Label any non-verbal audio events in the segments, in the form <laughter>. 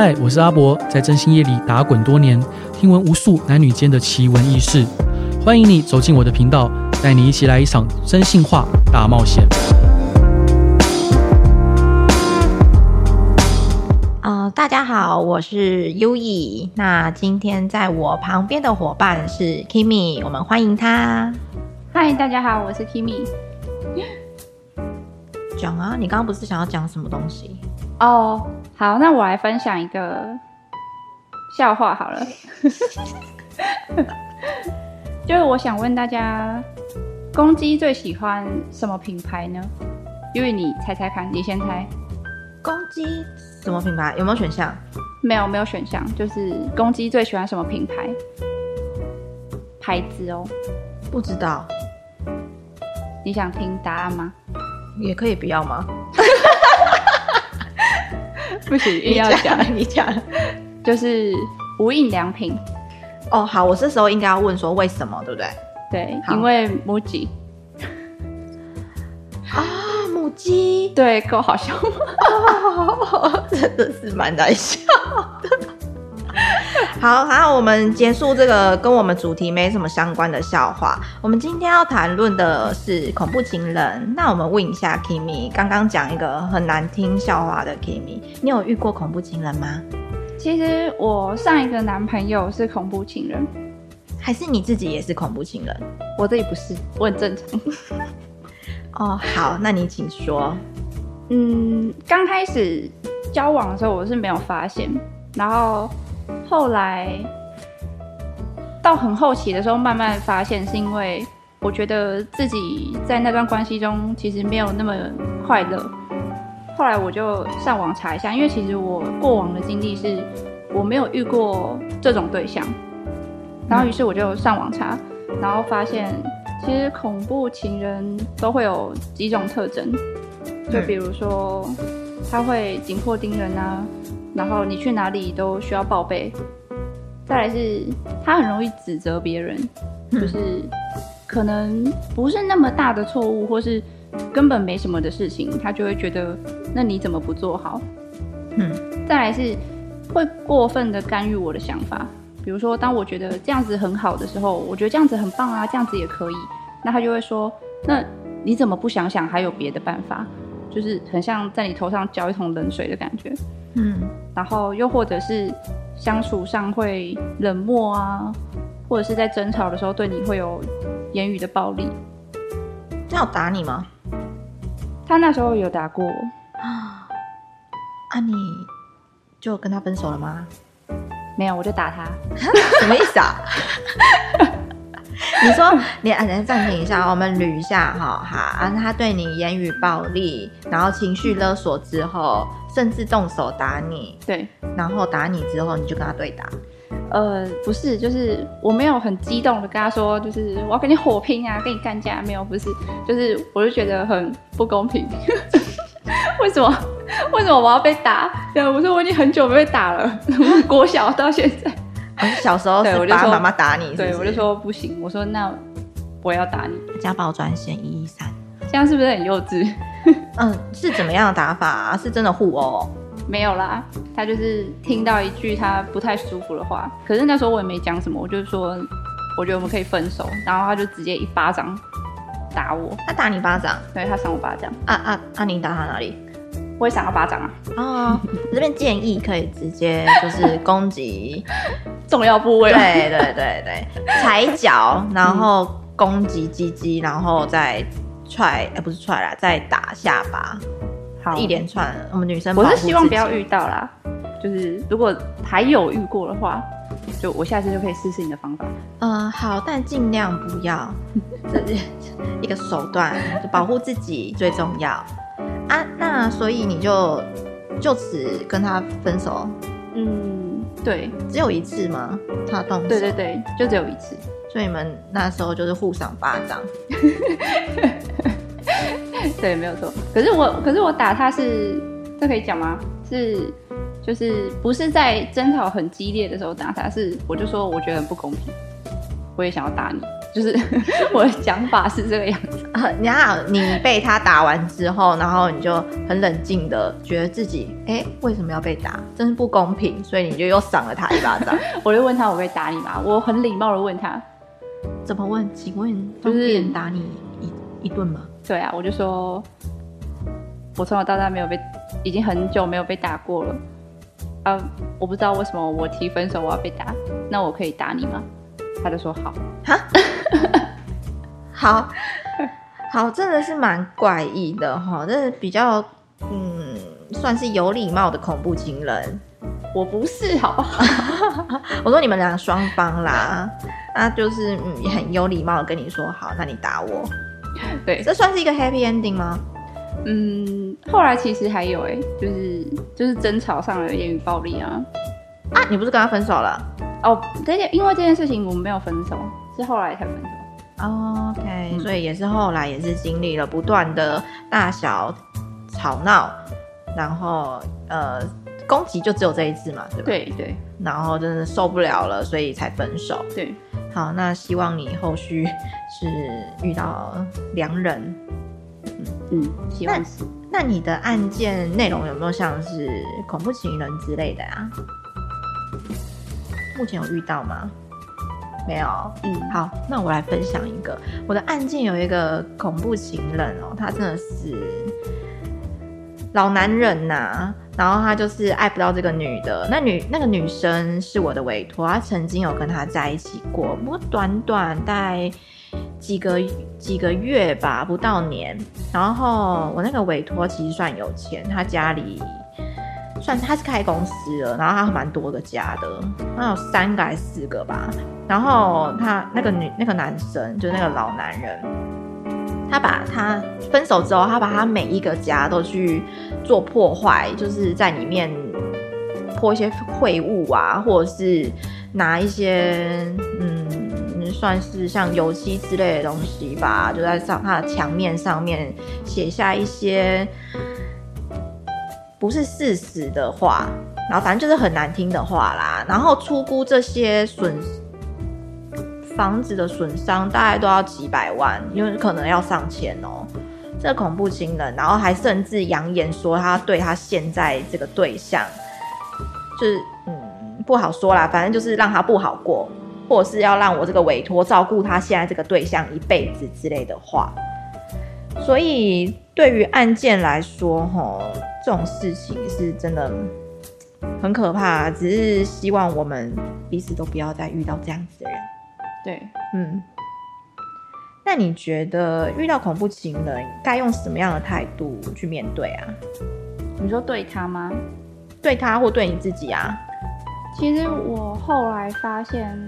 嗨，我是阿博，在真心夜里打滚多年，听闻无数男女间的奇闻异事。欢迎你走进我的频道，带你一起来一场征信话大冒险。呃，大家好，我是 Yui。那今天在我旁边的伙伴是 Kimi，我们欢迎他。嗨，大家好，我是 Kimi。讲啊，你刚刚不是想要讲什么东西？哦，好，那我来分享一个笑话好了。<laughs> 就是我想问大家，公鸡最喜欢什么品牌呢？因为你猜猜看，你先猜。公鸡什么品牌？有没有选项？没有，没有选项。就是公鸡最喜欢什么品牌？牌子哦。不知道。你想听答案吗？也可以不要吗？<laughs> 不行，<laughs> 硬要讲，你讲，就是无印良品。哦，好，我这时候应该要问说为什么，对不对？对，因为母鸡。啊，母鸡，对，够好笑吗？<laughs> 真的是蛮难笑的。好，好，我们结束这个跟我们主题没什么相关的笑话。我们今天要谈论的是恐怖情人。那我们问一下 Kimi，刚刚讲一个很难听笑话的 Kimi，你有遇过恐怖情人吗？其实我上一个男朋友是恐怖情人，还是你自己也是恐怖情人？我自己不是，我很正常。<laughs> 哦，好，那你请说。嗯，刚开始交往的时候我是没有发现，然后。后来到很后期的时候，慢慢发现是因为我觉得自己在那段关系中其实没有那么快乐。后来我就上网查一下，因为其实我过往的经历是我没有遇过这种对象，然后于是我就上网查，然后发现其实恐怖情人都会有几种特征，就比如说他会紧迫盯人啊。然后你去哪里都需要报备，再来是他很容易指责别人，就是可能不是那么大的错误，或是根本没什么的事情，他就会觉得那你怎么不做好？嗯，再来是会过分的干预我的想法，比如说当我觉得这样子很好的时候，我觉得这样子很棒啊，这样子也可以，那他就会说，那你怎么不想想还有别的办法？就是很像在你头上浇一桶冷水的感觉。嗯，然后又或者是相处上会冷漠啊，或者是在争吵的时候对你会有言语的暴力。那有打你吗？他那时候有打过啊。啊，你就跟他分手了吗？没有，我就打他。<laughs> 什么意思啊？<laughs> 你说你啊，先暂停一下，我们捋一下哈哈。啊，他对你言语暴力，然后情绪勒索之后。甚至动手打你，对，然后打你之后，你就跟他对打。呃，不是，就是我没有很激动的跟他说，就是我要跟你火拼啊，跟你干架，没有，不是，就是我就觉得很不公平。<laughs> 为什么？为什么我要被打？对，我说我已经很久没被打了，<laughs> 国小到现在。啊、小时候是爸爸妈妈打你是是？对，我就说不行，我说那我要打你。家暴专线一一三，这样是不是很幼稚？<laughs> 嗯，是怎么样的打法啊？是真的互殴？没有啦，他就是听到一句他不太舒服的话，可是那时候我也没讲什么，我就说我觉得我们可以分手，然后他就直接一巴掌打我。他打你巴掌？对，他扇我巴掌。啊啊啊！你打他哪里？我也想要巴掌啊。哦，这边建议可以直接就是攻击 <laughs> 重要部位。对对对对，踩脚，然后攻击鸡鸡，然后再。踹，哎、欸，不是踹啦，再打下巴，好，一连串。我们女生，我是希望不要遇到啦，就是如果还有遇过的话，就我下次就可以试试你的方法。嗯，好，但尽量不要，<laughs> 这是一个手段，就保护自己最重要啊。那所以你就就此跟他分手？嗯，对，只有一次吗？他动手？对对对，就只有一次。所以你们那时候就是互赏巴掌，<laughs> 对，没有错。可是我，可是我打他是，这可以讲吗？是，就是不是在争吵很激烈的时候打他，是我就说我觉得很不公平，我也想要打你。就是 <laughs> 我的想法是这个样子。你好，你被他打完之后，然后你就很冷静的觉得自己，哎、欸，为什么要被打？真是不公平，所以你就又赏了他一巴掌。<laughs> 我就问他，我可以打你吗？我很礼貌的问他，怎么问？请问方便打你一一顿吗？对啊，我就说，我从小到大没有被，已经很久没有被打过了。啊，我不知道为什么我提分手我要被打，那我可以打你吗？他就说好，哈，<laughs> 好，好，真的是蛮怪异的哈，这是比较嗯，算是有礼貌的恐怖情人。我不是，<laughs> 好不好？<laughs> 我说你们俩双方啦，那就是嗯，很有礼貌的跟你说好，那你打我。对，这算是一个 happy ending 吗？嗯，后来其实还有哎、欸，就是就是争吵上了言语暴力啊。啊，你不是跟他分手了？哦，这件因为这件事情我们没有分手，是后来才分手。OK，、嗯、所以也是后来也是经历了不断的大小吵闹，然后呃攻击就只有这一次嘛，对吧？对对。然后真的受不了了，所以才分手。对。好，那希望你后续是遇到良人。嗯嗯，希望是。那你的案件内容有没有像是恐怖情人之类的啊？目前有遇到吗？没有。嗯，好，那我来分享一个我的案件，有一个恐怖情人哦，他真的是老男人呐、然后他就是爱不到这个女的，那女那个女生是我的委托，他曾经有跟他在一起过，不过短短大概几个几个月吧，不到年。然后我那个委托其实算有钱，他家里。算他是开公司了，然后他蛮多个家的，他有三个还是四个吧。然后他那个女那个男生，就是那个老男人，他把他分手之后，他把他每一个家都去做破坏，就是在里面泼一些秽物啊，或者是拿一些嗯，算是像油漆之类的东西吧，就在上他的墙面上面写下一些。不是事实的话，然后反正就是很难听的话啦。然后出估这些损房子的损伤大概都要几百万，因为可能要上千哦。这恐怖情人，然后还甚至扬言说他对他现在这个对象，就是嗯不好说啦，反正就是让他不好过，或者是要让我这个委托照顾他现在这个对象一辈子之类的话。所以对于案件来说，吼。这种事情是真的很可怕，只是希望我们彼此都不要再遇到这样子的人。对，嗯。那你觉得遇到恐怖情人该用什么样的态度去面对啊？你说对他吗？对他或对你自己啊？其实我后来发现，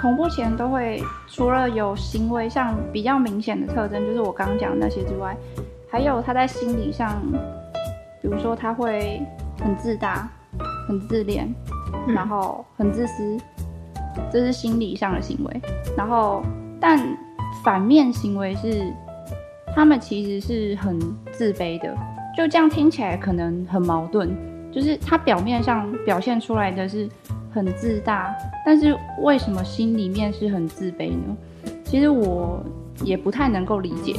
恐怖情人都会除了有行为上比较明显的特征，就是我刚刚讲的那些之外，还有他在心理上。比如说，他会很自大、很自恋，然后很自私，这是心理上的行为。然后，但反面行为是，他们其实是很自卑的。就这样听起来可能很矛盾，就是他表面上表现出来的是很自大，但是为什么心里面是很自卑呢？其实我也不太能够理解。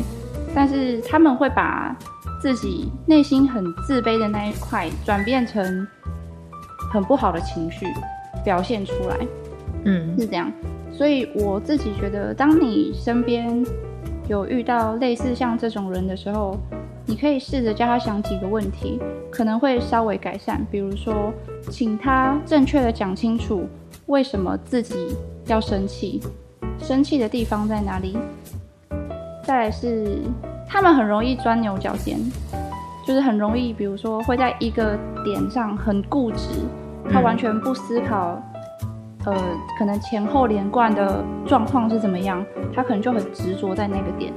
但是他们会把自己内心很自卑的那一块转变成很不好的情绪表现出来，嗯，是这样。所以我自己觉得，当你身边有遇到类似像这种人的时候，你可以试着叫他想几个问题，可能会稍微改善。比如说，请他正确的讲清楚为什么自己要生气，生气的地方在哪里。再来是，他们很容易钻牛角尖，就是很容易，比如说会在一个点上很固执，他完全不思考，呃，可能前后连贯的状况是怎么样，他可能就很执着在那个点。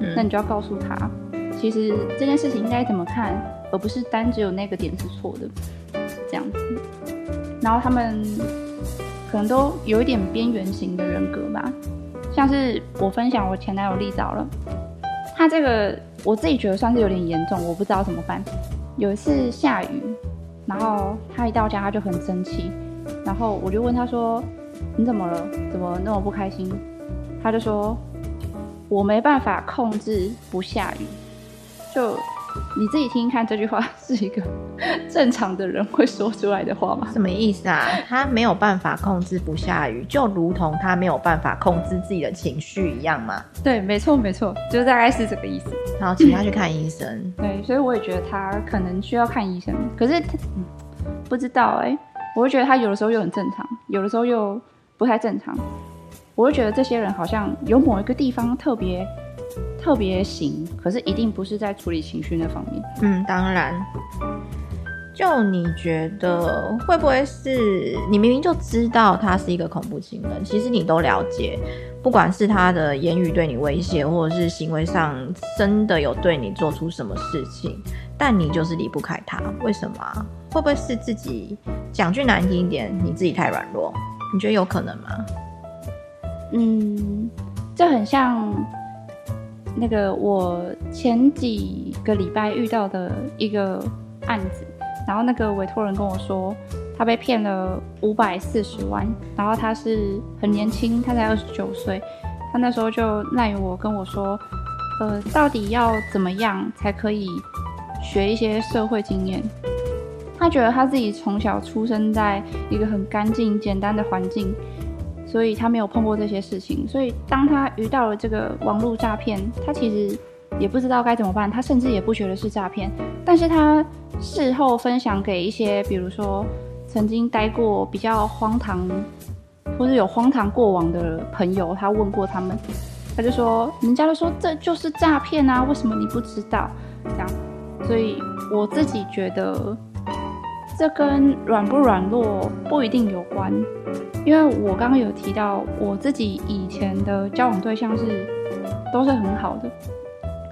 嗯，那你就要告诉他，其实这件事情应该怎么看，而不是单只有那个点是错的，是这样子。然后他们可能都有一点边缘型的人格吧。像是我分享我前男友例子了，他这个我自己觉得算是有点严重，我不知道怎么办。有一次下雨，然后他一到家他就很生气，然后我就问他说：“你怎么了？怎么那么不开心？”他就说：“我没办法控制不下雨。”就你自己听听看，这句话 <laughs> 是一个 <laughs> 正常的人会说出来的话吗？什么意思啊？他没有办法控制不下雨，就如同他没有办法控制自己的情绪一样吗？对，没错，没错，就大概是这个意思。然后请他去看医生。嗯。<laughs> 对，所以我也觉得他可能需要看医生。可是他，嗯，不知道哎、欸，我会觉得他有的时候又很正常，有的时候又不太正常。我会觉得这些人好像有某一个地方特别。特别行，可是一定不是在处理情绪那方面。嗯，当然。就你觉得会不会是你明明就知道他是一个恐怖情人，其实你都了解，不管是他的言语对你威胁，或者是行为上真的有对你做出什么事情，但你就是离不开他，为什么？会不会是自己讲句难听一点，你自己太软弱？你觉得有可能吗？嗯，这很像。那个我前几个礼拜遇到的一个案子，然后那个委托人跟我说，他被骗了五百四十万，然后他是很年轻，他才二十九岁，他那时候就赖我跟我说，呃，到底要怎么样才可以学一些社会经验？他觉得他自己从小出生在一个很干净简单的环境。所以他没有碰过这些事情，所以当他遇到了这个网络诈骗，他其实也不知道该怎么办，他甚至也不觉得是诈骗，但是他事后分享给一些，比如说曾经待过比较荒唐或者有荒唐过往的朋友，他问过他们，他就说，人家都说这就是诈骗啊，为什么你不知道？这样，所以我自己觉得。这跟软不软弱不一定有关，因为我刚刚有提到我自己以前的交往对象是都是很好的，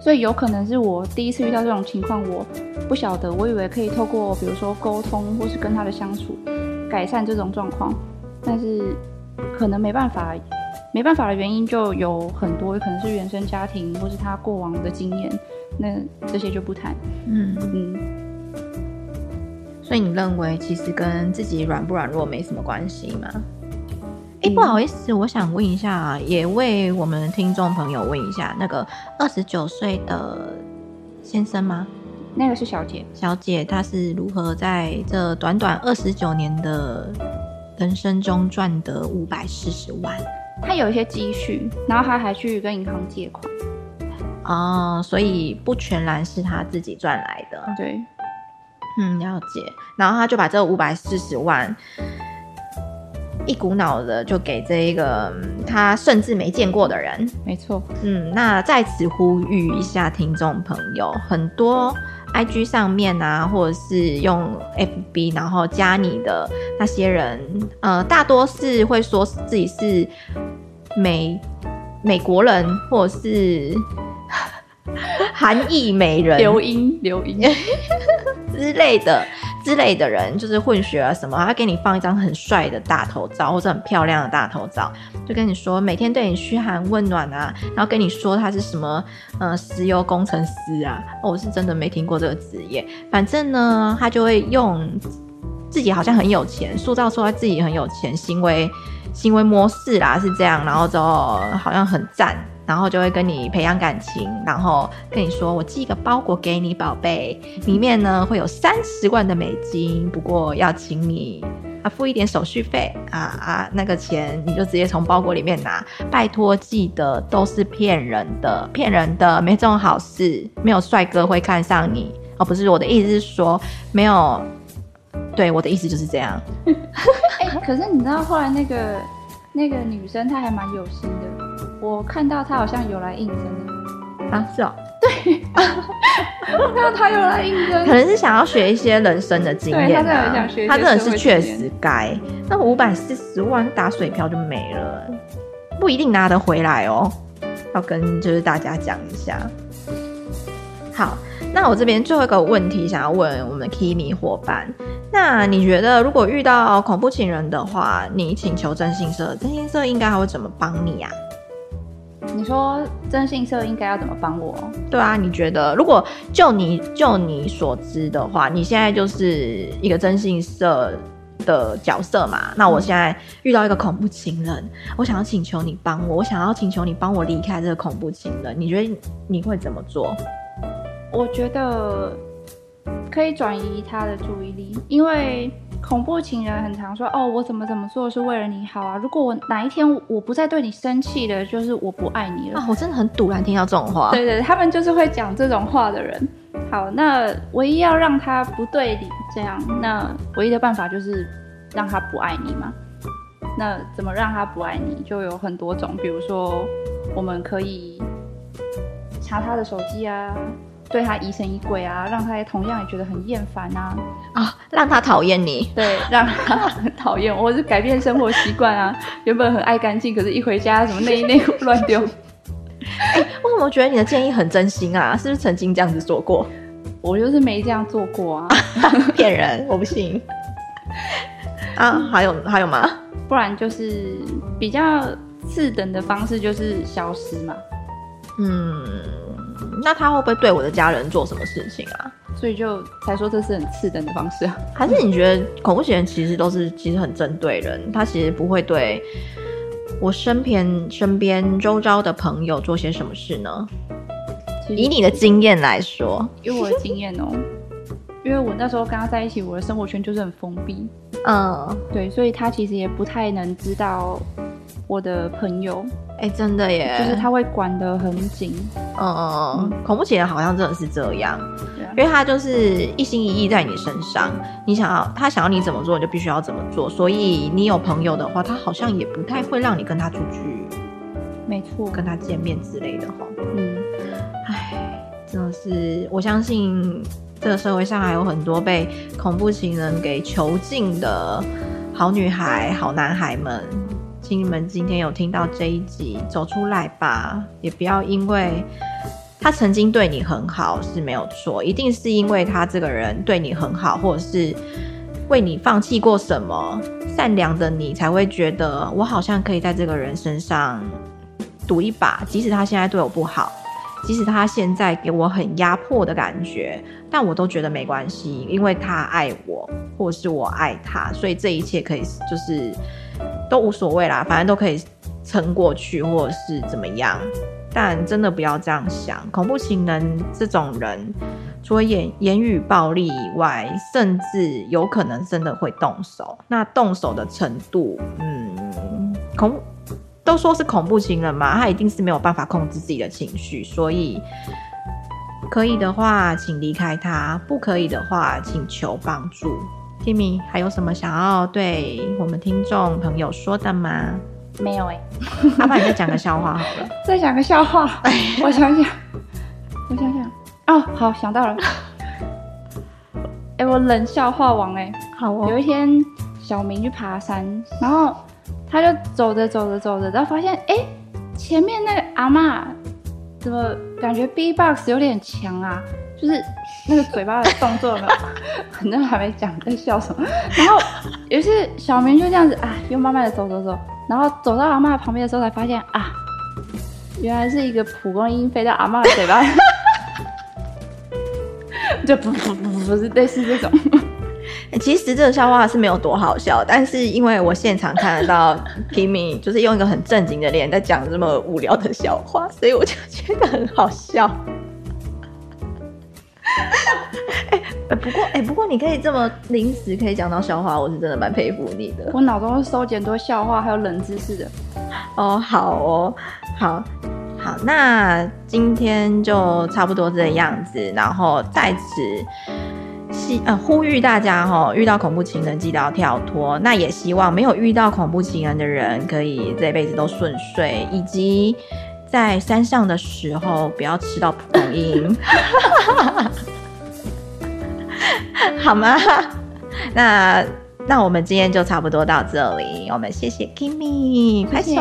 所以有可能是我第一次遇到这种情况，我不晓得，我以为可以透过比如说沟通或是跟他的相处改善这种状况，但是可能没办法，没办法的原因就有很多，可能是原生家庭或是他过往的经验，那这些就不谈，嗯。嗯。所以你认为其实跟自己软不软弱没什么关系吗？哎、嗯，不好意思，我想问一下，也为我们听众朋友问一下，那个二十九岁的先生吗？那个是小姐。小姐，她是如何在这短短二十九年的人生中赚得五百四十万？她有一些积蓄，然后她还去跟银行借款。哦，所以不全然是她自己赚来的。对。嗯，了解。然后他就把这五百四十万一股脑的就给这一个他甚至没见过的人。没错。嗯，那在此呼吁一下听众朋友，很多 IG 上面啊，或者是用 FB 然后加你的那些人，呃，大多是会说自己是美美国人，或者是 <laughs> 韩裔美人，流音流音。<laughs> 之类的之类的人，就是混血啊什么，他给你放一张很帅的大头照，或者很漂亮的大头照，就跟你说每天对你嘘寒问暖啊，然后跟你说他是什么呃石油工程师啊，哦，我是真的没听过这个职业，反正呢，他就会用自己好像很有钱，塑造出他自己很有钱，行为行为模式啦是这样，然后之后好像很赞。然后就会跟你培养感情，然后跟你说：“我寄一个包裹给你，宝贝，里面呢会有三十万的美金，不过要请你啊付一点手续费啊啊，那个钱你就直接从包裹里面拿。拜托，记得都是骗人的，骗人的，没这种好事，没有帅哥会看上你哦。不是我的意思是说，没有，对我的意思就是这样。欸，可是你知道后来那个那个女生她还蛮有心。”我看到他好像有来应征啊，是哦，对，我看到他有来应征，可能是想要学一些人生的经验、啊、他真的很想学，他真的是确实该。那五百四十万打水漂就没了，不一定拿得回来哦。要跟就是大家讲一下。好，那我这边最后一个问题想要问我们的 Kimi 伙伴，那你觉得如果遇到恐怖情人的话，你请求征信社，征信社应该还会怎么帮你啊？你说征信社应该要怎么帮我？对啊，你觉得如果就你就你所知的话，你现在就是一个征信社的角色嘛。那我现在遇到一个恐怖情人，我想要请求你帮我，我想要请求你帮我离开这个恐怖情人，你觉得你会怎么做？我觉得可以转移他的注意力，因为。恐怖情人很常说：“哦，我怎么怎么做是为了你好啊！如果我哪一天我不再对你生气了，就是我不爱你了。”啊，我真的很堵然听到这种话。对对，他们就是会讲这种话的人。好，那唯一要让他不对你这样，那唯一的办法就是让他不爱你嘛。那怎么让他不爱你，就有很多种，比如说我们可以查他的手机啊。对他疑神疑鬼啊，让他也同样也觉得很厌烦啊啊、哦，让他讨厌你，对，让他很讨厌，<laughs> 我是改变生活习惯啊。原本很爱干净，可是一回家什么内衣内裤乱丢。<laughs> 哎、欸，我怎么觉得你的建议很真心啊？是不是曾经这样子做过？我就是没这样做过啊，<laughs> 骗人，我不信。啊，还有还有吗？不然就是比较次等的方式，就是消失嘛。嗯。那他会不会对我的家人做什么事情啊？所以就才说这是很次等的方式啊。<laughs> 还是你觉得恐怖情人其实都是其实很针对人，他其实不会对我身边身边周遭的朋友做些什么事呢？以你的经验来说，以我的经验哦、喔，因为我那时候跟他在一起，我的生活圈就是很封闭。嗯，对，所以他其实也不太能知道我的朋友。哎、欸，真的耶，就是他会管得很紧。嗯嗯嗯，恐怖情人好像真的是这样，啊，因为他就是一心一意在你身上，你想要他想要你怎么做，你就必须要怎么做。所以你有朋友的话，他好像也不太会让你跟他出去，没错，跟他见面之类的哈。嗯，哎，真的是，我相信这个社会上还有很多被恐怖情人给囚禁的好女孩、好男孩们。请你们今天有听到这一集，走出来吧，也不要因为他曾经对你很好是没有错，一定是因为他这个人对你很好，或者是为你放弃过什么，善良的你才会觉得我好像可以在这个人身上赌一把，即使他现在对我不好，即使他现在给我很压迫的感觉，但我都觉得没关系，因为他爱我，或是我爱他，所以这一切可以就是。都无所谓啦，反正都可以撑过去，或者是怎么样。但真的不要这样想，恐怖情人这种人，除了言言语暴力以外，甚至有可能真的会动手。那动手的程度，嗯，恐都说是恐怖情人嘛，他一定是没有办法控制自己的情绪，所以可以的话，请离开他；不可以的话，请求帮助。Kimmy 还有什么想要对我们听众朋友说的吗？没有哎、欸，要不然你再讲个笑话好了。<laughs> 再讲个笑话，<laughs> 我想想，我想想，哦，好，想到了。哎、欸，我冷笑话王哎、欸，好哦。有一天，小明去爬山，然后他就走着走着走着，然后发现哎、欸，前面那个阿妈怎么感觉 B-box 有点强啊？就是那个嘴巴的动作呢，<laughs> 反正还没讲在笑什么。然后于是小明就这样子啊，又慢慢的走走走，然后走到阿妈旁边的时候才发现啊，原来是一个蒲公英飞到阿妈的嘴巴，<laughs> 就不不不不是类似这种。<laughs> 其实这个笑话是没有多好笑，但是因为我现场看得到 Kimmy 就是用一个很正经的脸在讲这么无聊的笑话，所以我就觉得很好笑。<laughs> 哎、欸，不过哎、欸，不过你可以这么临时可以讲到笑话，我是真的蛮佩服你的。我脑中收集很多笑话，还有冷知识的。哦，好哦，好，好，那今天就差不多这个样子，然后在此希呃呼吁大家哈、哦，遇到恐怖情人记得要跳脱。那也希望没有遇到恐怖情人的人，可以这辈子都顺遂，以及在山上的时候不要吃到蒲公英。<laughs> 好吗？那那我们今天就差不多到这里。我们谢谢 Kimmy，拍手。